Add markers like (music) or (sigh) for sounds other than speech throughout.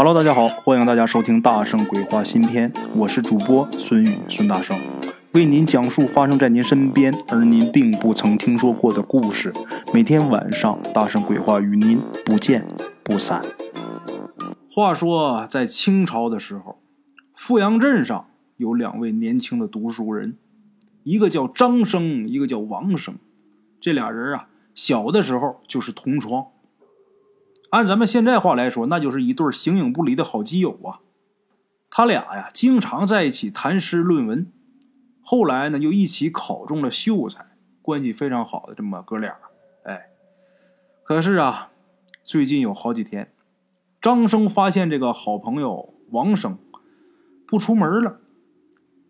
Hello，大家好，欢迎大家收听《大圣鬼话》新篇，我是主播孙宇，孙大圣为您讲述发生在您身边而您并不曾听说过的故事。每天晚上，《大圣鬼话》与您不见不散。话说，在清朝的时候，富阳镇上有两位年轻的读书人，一个叫张生，一个叫王生。这俩人啊，小的时候就是同窗。按咱们现在话来说，那就是一对形影不离的好基友啊。他俩呀，经常在一起谈诗论文。后来呢，又一起考中了秀才，关系非常好的这么哥俩。哎，可是啊，最近有好几天，张生发现这个好朋友王生不出门了。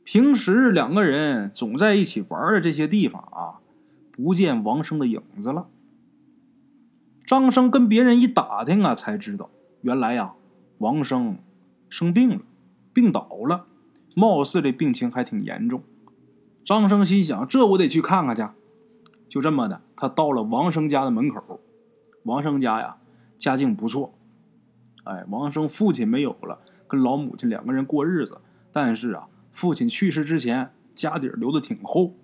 平时两个人总在一起玩的这些地方啊，不见王生的影子了。张生跟别人一打听啊，才知道原来呀，王生生病了，病倒了，貌似这病情还挺严重。张生心想，这我得去看看去。就这么的，他到了王生家的门口。王生家呀，家境不错。哎，王生父亲没有了，跟老母亲两个人过日子。但是啊，父亲去世之前，家底留的挺厚。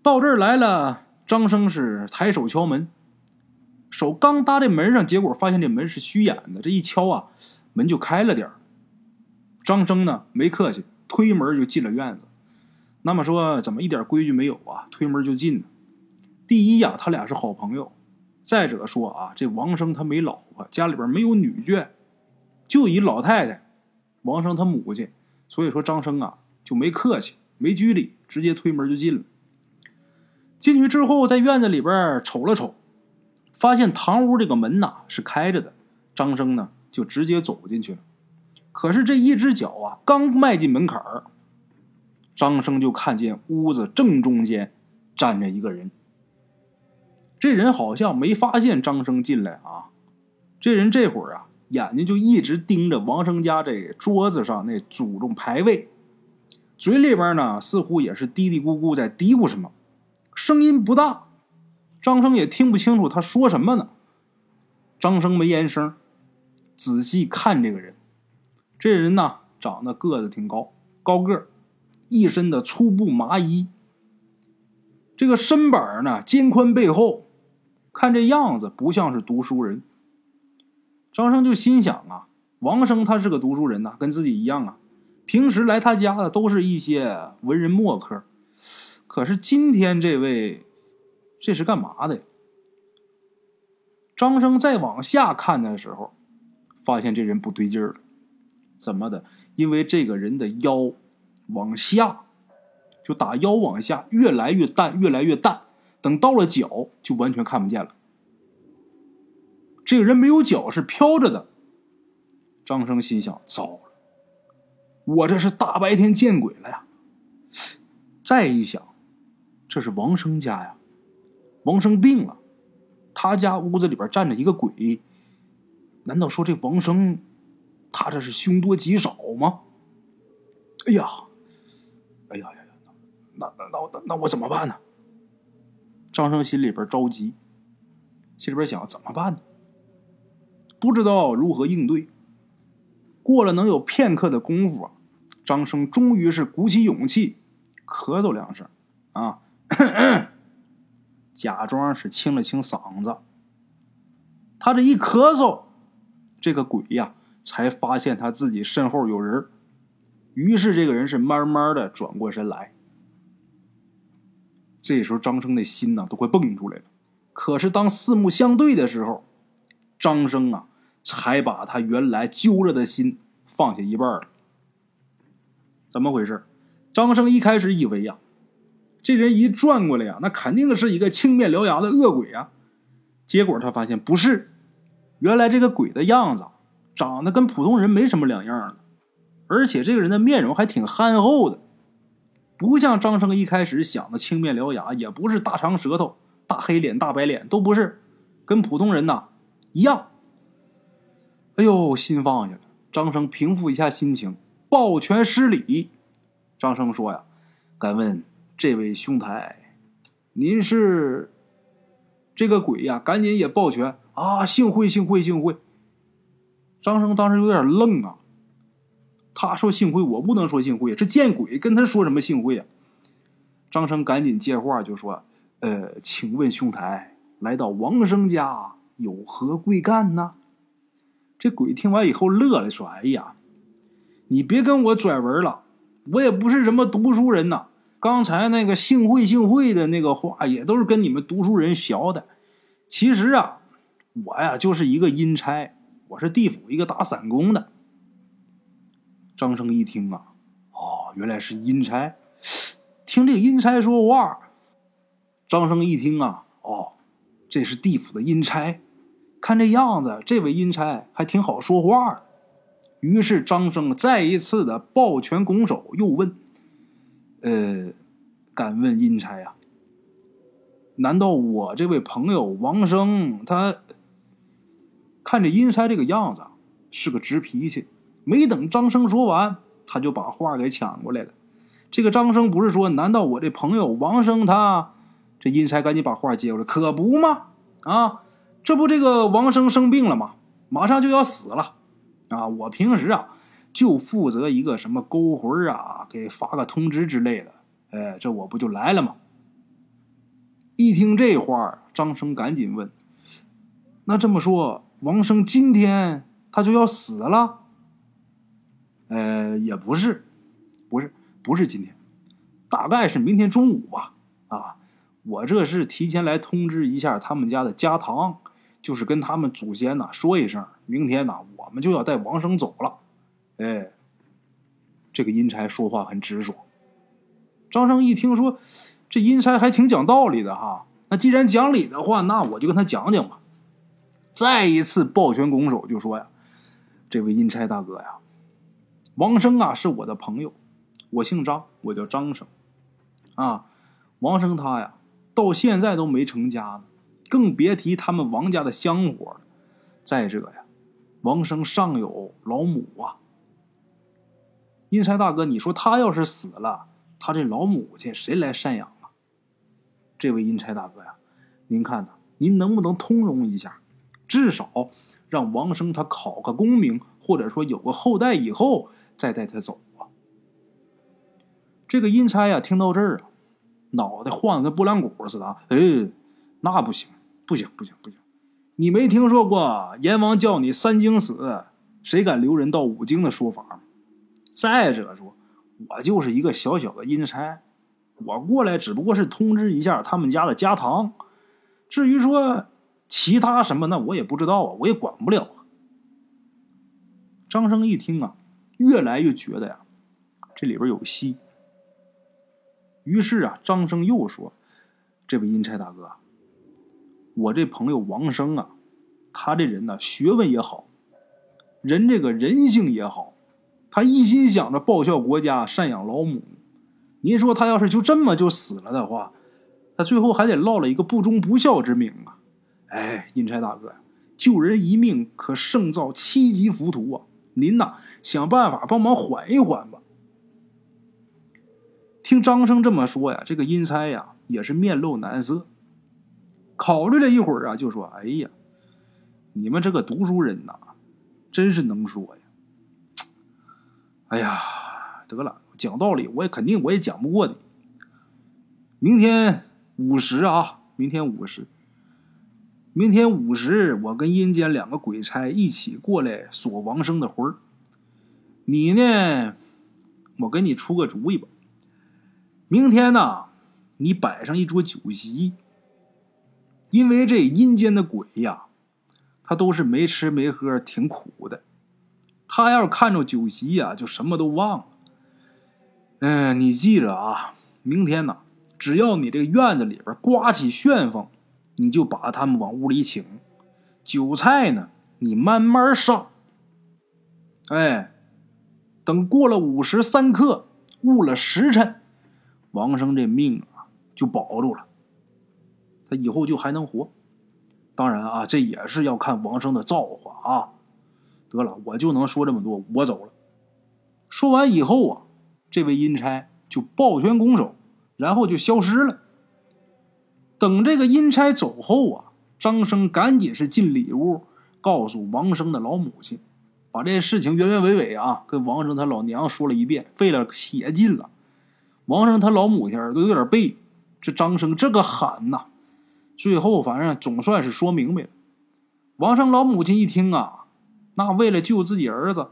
到这儿来了，张生是抬手敲门。手刚搭在门上，结果发现这门是虚掩的。这一敲啊，门就开了点张生呢，没客气，推门就进了院子。那么说，怎么一点规矩没有啊？推门就进？第一呀，他俩是好朋友；再者说啊，这王生他没老婆，家里边没有女眷，就一老太太，王生他母亲。所以说，张生啊就没客气，没拘礼，直接推门就进了。进去之后，在院子里边瞅了瞅。发现堂屋这个门呐是开着的，张生呢就直接走进去了。可是这一只脚啊刚迈进门槛儿，张生就看见屋子正中间站着一个人。这人好像没发现张生进来啊，这人这会儿啊眼睛就一直盯着王生家这桌子上那祖宗牌位，嘴里边呢似乎也是嘀嘀咕咕在嘀咕什么，声音不大。张生也听不清楚他说什么呢。张生没言声，仔细看这个人。这人呢，长得个子挺高，高个儿，一身的粗布麻衣。这个身板呢，肩宽背厚，看这样子不像是读书人。张生就心想啊，王生他是个读书人呐，跟自己一样啊。平时来他家的都是一些文人墨客，可是今天这位。这是干嘛的呀？张生再往下看的时候，发现这人不对劲儿了。怎么的？因为这个人的腰往下，就打腰往下越来越淡，越来越淡，等到了脚就完全看不见了。这个人没有脚，是飘着的。张生心想：糟了，我这是大白天见鬼了呀！再一想，这是王生家呀。王生病了，他家屋子里边站着一个鬼。难道说这王生，他这是凶多吉少吗？哎呀，哎呀呀呀，那那那那我怎么办呢？张生心里边着急，心里边想怎么办呢？不知道如何应对。过了能有片刻的功夫，张生终于是鼓起勇气，咳嗽两声，啊。咳 (coughs) 咳假装是清了清嗓子，他这一咳嗽，这个鬼呀才发现他自己身后有人，于是这个人是慢慢的转过身来。这时候张生的心呐都快蹦出来了，可是当四目相对的时候，张生啊才把他原来揪着的心放下一半了。怎么回事？张生一开始以为呀。这人一转过来呀，那肯定是一个青面獠牙的恶鬼啊！结果他发现不是，原来这个鬼的样子长得跟普通人没什么两样的，而且这个人的面容还挺憨厚的，不像张生一开始想的青面獠牙，也不是大长舌头、大黑脸、大白脸，都不是，跟普通人呐一样。哎呦，心放下了。张生平复一下心情，抱拳施礼。张生说呀：“敢问？”这位兄台，您是这个鬼呀？赶紧也抱拳啊！幸会，幸会，幸会。张生当时有点愣啊。他说幸会，我不能说幸会，这见鬼，跟他说什么幸会啊？张生赶紧接话就说：“呃，请问兄台，来到王生家有何贵干呢？”这鬼听完以后乐了，说：“哎呀，你别跟我拽文了，我也不是什么读书人呐。刚才那个幸会幸会的那个话，也都是跟你们读书人学的。其实啊，我呀就是一个阴差，我是地府一个打散工的。”张生一听啊，哦，原来是阴差。听这个阴差说话，张生一听啊，哦，这是地府的阴差。看这样子，这位阴差还挺好说话的。于是张生再一次的抱拳拱手，又问：“呃，敢问阴差呀？难道我这位朋友王生他看着阴差这个样子是个直脾气？”没等张生说完，他就把话给抢过来了。这个张生不是说，难道我这朋友王生他？这阴差赶紧把话接过来，可不吗？啊，这不这个王生生病了吗？马上就要死了啊！我平时啊就负责一个什么勾魂啊，给发个通知之类的。哎，这我不就来了吗？一听这话，张生赶紧问：“那这么说，王生今天他就要死了？”呃，也不是，不是，不是今天，大概是明天中午吧。啊，我这是提前来通知一下他们家的家堂，就是跟他们祖先呐说一声，明天呐我们就要带王生走了。哎，这个阴差说话很直爽。张生一听说，这阴差还挺讲道理的哈。那既然讲理的话，那我就跟他讲讲吧。再一次抱拳拱手就说呀：“这位阴差大哥呀。”王生啊，是我的朋友，我姓张，我叫张生。啊，王生他呀，到现在都没成家呢，更别提他们王家的香火了。再者呀，王生上有老母啊。阴差大哥，你说他要是死了，他这老母亲谁来赡养啊？这位阴差大哥呀，您看呐，您能不能通融一下，至少让王生他考个功名，或者说有个后代以后。再带他走啊！这个阴差呀，听到这儿啊，脑袋晃得跟拨浪鼓似的！哎，那不行，不行，不行，不行！你没听说过阎王叫你三更死，谁敢留人到五更的说法吗？再者说，我就是一个小小的阴差，我过来只不过是通知一下他们家的家堂，至于说其他什么，那我也不知道啊，我也管不了。张生一听啊。越来越觉得呀，这里边有戏。于是啊，张生又说：“这位阴差大哥，我这朋友王生啊，他这人呢，学问也好，人这个人性也好，他一心想着报效国家、赡养老母。您说他要是就这么就死了的话，他最后还得落了一个不忠不孝之名啊！哎，阴差大哥，救人一命可胜造七级浮屠啊！”您呐，想办法帮忙缓一缓吧。听张生这么说呀，这个阴差呀也是面露难色，考虑了一会儿啊，就说：“哎呀，你们这个读书人呐，真是能说呀！哎呀，得了，讲道理我也肯定我也讲不过你。明天午时啊，明天午时。”明天午时，我跟阴间两个鬼差一起过来锁王生的魂儿。你呢？我给你出个主意吧。明天呢，你摆上一桌酒席。因为这阴间的鬼呀，他都是没吃没喝，挺苦的。他要是看着酒席呀，就什么都忘了。嗯，你记着啊，明天呢，只要你这个院子里边刮起旋风。你就把他们往屋里请，酒菜呢，你慢慢上。哎，等过了午时三刻，误了时辰，王生这命啊就保住了，他以后就还能活。当然啊，这也是要看王生的造化啊。得了，我就能说这么多，我走了。说完以后啊，这位阴差就抱拳拱手，然后就消失了。等这个阴差走后啊，张生赶紧是进里屋，告诉王生的老母亲，把这事情原原委委啊跟王生他老娘说了一遍，费了血劲了。王生他老母亲耳朵有点背，这张生这个喊呐，最后反正总算是说明白了。王生老母亲一听啊，那为了救自己儿子，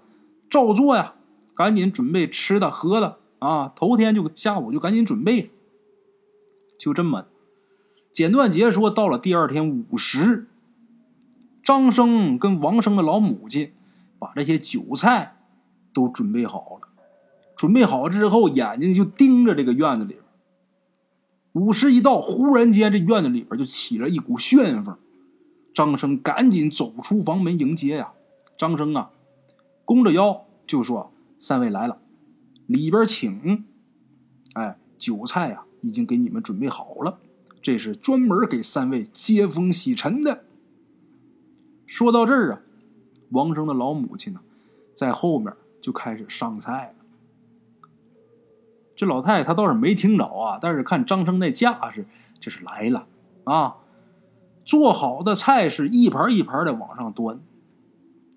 照做呀，赶紧准备吃的喝的啊，头天就下午就赶紧准备。就这么，简短截说，到了第二天午时，张生跟王生的老母亲把这些酒菜都准备好了。准备好之后，眼睛就盯着这个院子里边。午时一到，忽然间这院子里边就起了一股旋风。张生赶紧走出房门迎接呀。张生啊，弓着腰就说：“三位来了，里边请。哎，酒菜呀。”已经给你们准备好了，这是专门给三位接风洗尘的。说到这儿啊，王生的老母亲呢，在后面就开始上菜了。这老太太她倒是没听着啊，但是看张生那架势，这是来了啊！做好的菜是一盘一盘的往上端，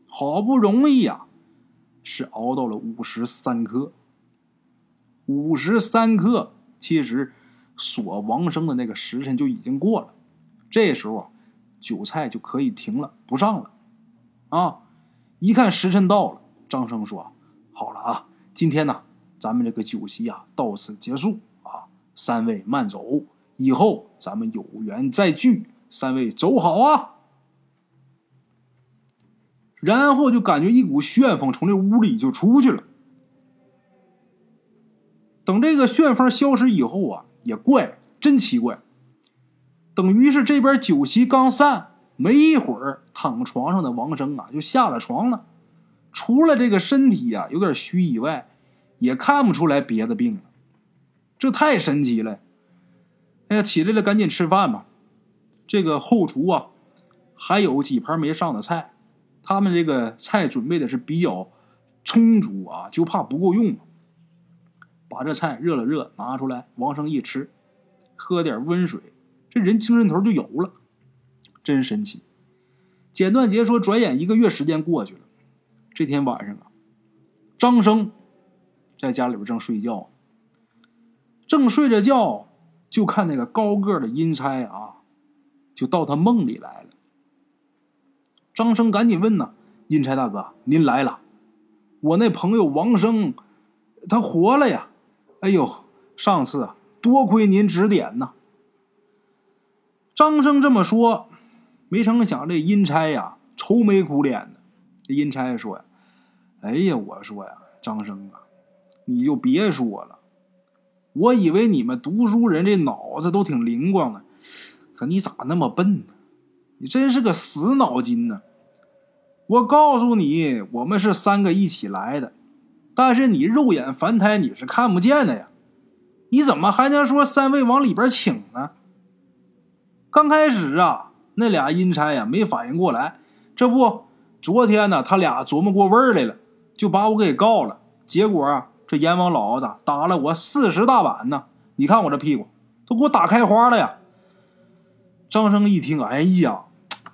好不容易呀，是熬到了五十三克。五十三克，其实。锁王生的那个时辰就已经过了，这时候啊，酒菜就可以停了，不上了。啊，一看时辰到了，张生说：“好了啊，今天呢，咱们这个酒席啊到此结束啊，三位慢走，以后咱们有缘再聚，三位走好啊。”然后就感觉一股旋风从这屋里就出去了。等这个旋风消失以后啊。也怪，真奇怪。等于是这边酒席刚散，没一会儿，躺床上的王生啊就下了床了。除了这个身体呀有点虚以外，也看不出来别的病了。这太神奇了！哎呀，起来了，赶紧吃饭吧。这个后厨啊还有几盘没上的菜，他们这个菜准备的是比较充足啊，就怕不够用。把这菜热了热，拿出来，王生一吃，喝点温水，这人精神头就有了，真神奇。简短杰说，转眼一个月时间过去了，这天晚上啊，张生在家里边正睡觉，正睡着觉，就看那个高个的阴差啊，就到他梦里来了。张生赶紧问呐：“阴差大哥，您来了，我那朋友王生，他活了呀。”哎呦，上次，多亏您指点呐。张生这么说，没成想这阴差呀，愁眉苦脸的。这阴差说呀：“哎呀，我说呀，张生啊，你就别说了。我以为你们读书人这脑子都挺灵光的，可你咋那么笨呢？你真是个死脑筋呢！我告诉你，我们是三个一起来的。”但是你肉眼凡胎你是看不见的呀，你怎么还能说三位往里边请呢？刚开始啊，那俩阴差呀没反应过来，这不，昨天呢他俩琢磨过味儿来了，就把我给告了。结果啊，这阎王老子打了我四十大板呢！你看我这屁股都给我打开花了呀！张生一听，哎呀，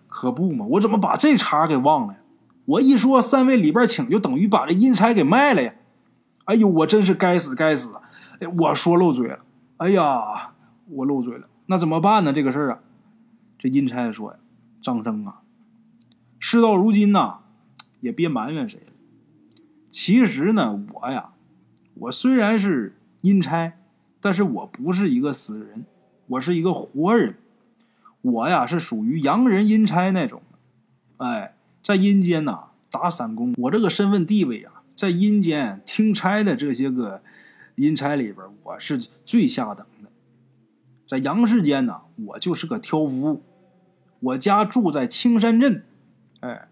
可不嘛，我怎么把这茬给忘了呀？我一说三位里边请，就等于把这阴差给卖了呀！哎呦，我真是该死该死！哎，我说漏嘴了。哎呀，我漏嘴了，那怎么办呢？这个事儿啊，这阴差说呀：“张生啊，事到如今呐，也别埋怨谁了。其实呢，我呀，我虽然是阴差，但是我不是一个死人，我是一个活人。我呀，是属于洋人阴差那种。哎。”在阴间呐，打散工。我这个身份地位啊，在阴间听差的这些个阴差里边，我是最下等的。在阳世间呢，我就是个挑夫。我家住在青山镇，哎，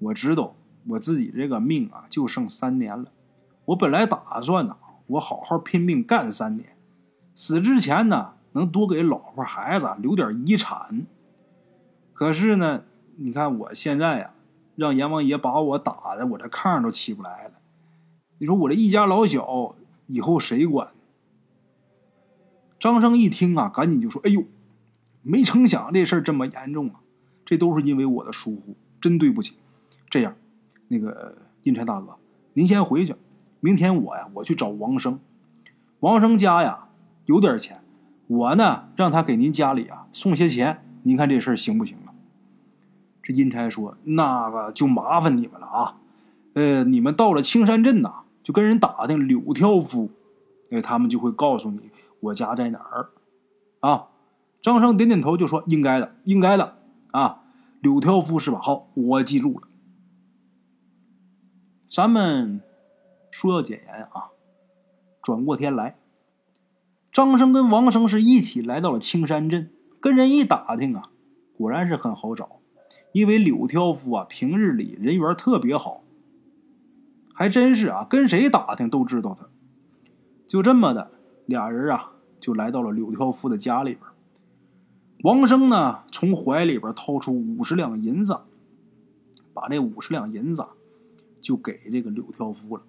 我知道我自己这个命啊，就剩三年了。我本来打算呢，我好好拼命干三年，死之前呢，能多给老婆孩子留点遗产。可是呢，你看我现在呀。让阎王爷把我打的，我这炕都起不来了。你说我这一家老小以后谁管？张生一听啊，赶紧就说：“哎呦，没成想这事儿这么严重啊！这都是因为我的疏忽，真对不起。这样，那个阴差大哥，您先回去，明天我呀，我去找王生。王生家呀有点钱，我呢让他给您家里啊送些钱，您看这事儿行不行啊？这阴差说：“那个就麻烦你们了啊，呃，你们到了青山镇呐，就跟人打听柳挑夫，哎，他们就会告诉你我家在哪儿。”啊，张生点点头就说：“应该的，应该的啊，柳挑夫是吧？好，我记住了。”咱们说要简言啊。转过天来，张生跟王生是一起来到了青山镇，跟人一打听啊，果然是很好找，因为柳挑夫啊平日里人缘特别好，还真是啊，跟谁打听都知道他。就这么的，俩人啊就来到了柳挑夫的家里边。王生呢从怀里边掏出五十两银子，把这五十两银子。就给这个柳挑夫了。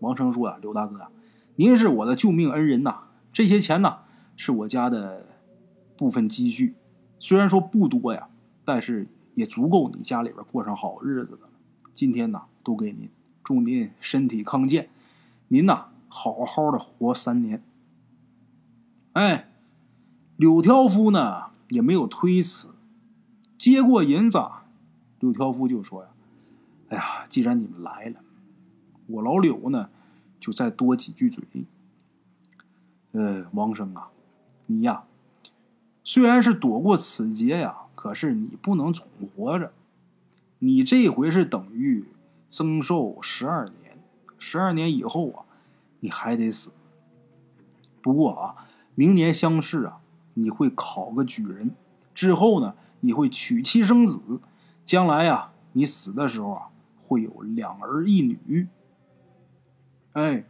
王生说：“啊，柳大哥，您是我的救命恩人呐！这些钱呢，是我家的部分积蓄，虽然说不多呀，但是也足够你家里边过上好日子的。今天呢，都给您，祝您身体康健，您呐，好好的活三年。”哎，柳挑夫呢也没有推辞，接过银子，柳挑夫就说：“呀。”哎呀，既然你们来了，我老柳呢，就再多几句嘴。呃，王生啊，你呀，虽然是躲过此劫呀，可是你不能总活着。你这回是等于增寿十二年，十二年以后啊，你还得死。不过啊，明年乡试啊，你会考个举人，之后呢，你会娶妻生子，将来呀，你死的时候啊。会有两儿一女，哎，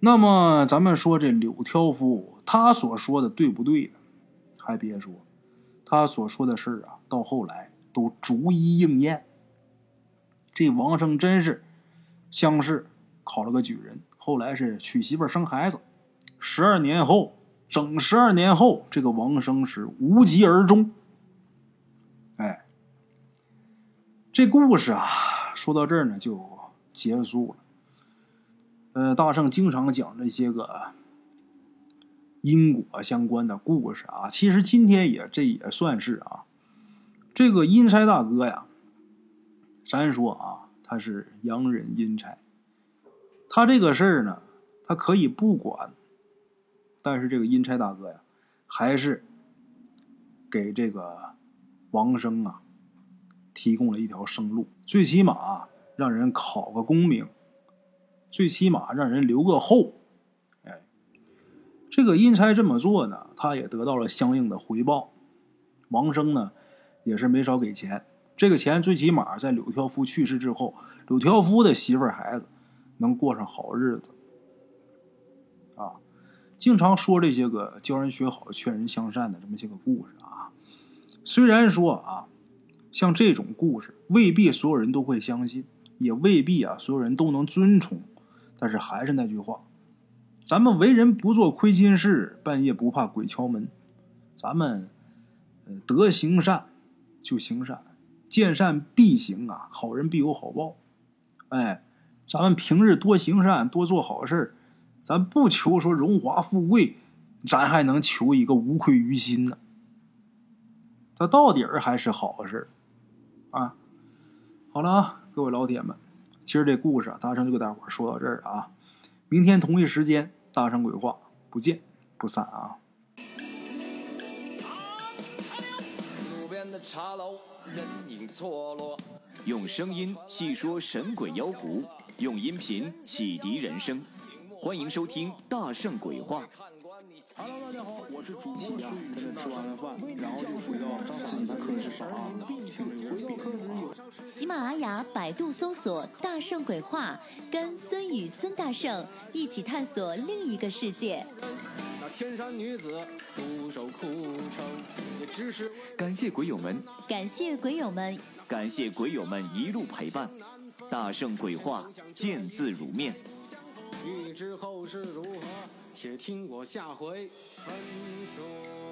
那么咱们说这柳挑夫他所说的对不对？还别说，他所说的事儿啊，到后来都逐一应验。这王生真是乡试考了个举人，后来是娶媳妇生孩子。十二年后，整十二年后，这个王生是无疾而终。哎。这故事啊，说到这儿呢就结束了。呃，大圣经常讲这些个因果相关的故事啊，其实今天也这也算是啊，这个阴差大哥呀，咱说啊，他是洋人阴差，他这个事儿呢，他可以不管，但是这个阴差大哥呀，还是给这个王生啊。提供了一条生路，最起码让人考个功名，最起码让人留个后。这个阴差这么做呢，他也得到了相应的回报。王生呢，也是没少给钱。这个钱最起码在柳条夫去世之后，柳条夫的媳妇儿孩子能过上好日子。啊，经常说这些个教人学好、劝人向善的这么些个故事啊。虽然说啊。像这种故事，未必所有人都会相信，也未必啊所有人都能尊崇。但是还是那句话，咱们为人不做亏心事，半夜不怕鬼敲门。咱们得行善就行善，见善必行啊，好人必有好报。哎，咱们平日多行善，多做好事咱不求说荣华富贵，咱还能求一个无愧于心呢。它到底儿还是好事啊，好了啊，各位老铁们，今儿这故事啊，大圣就给大伙说到这儿啊。明天同一时间，大圣鬼话不见不散啊。用声音细说神鬼妖狐，用音频启迪人生，欢迎收听《大圣鬼话》。Hello，大家好，我是主播孙宇，跟着吃完了饭，然后就回到自己的课室上啊。喜马拉雅、百度搜索“大圣鬼话”，跟孙宇、孙大圣一起探索另一个世界。那天山女子独守空城，也只是感谢鬼友们，感谢鬼友们，感谢鬼友们一路陪伴。大圣鬼话，见字如面。欲知后事如何？且听我下回分说。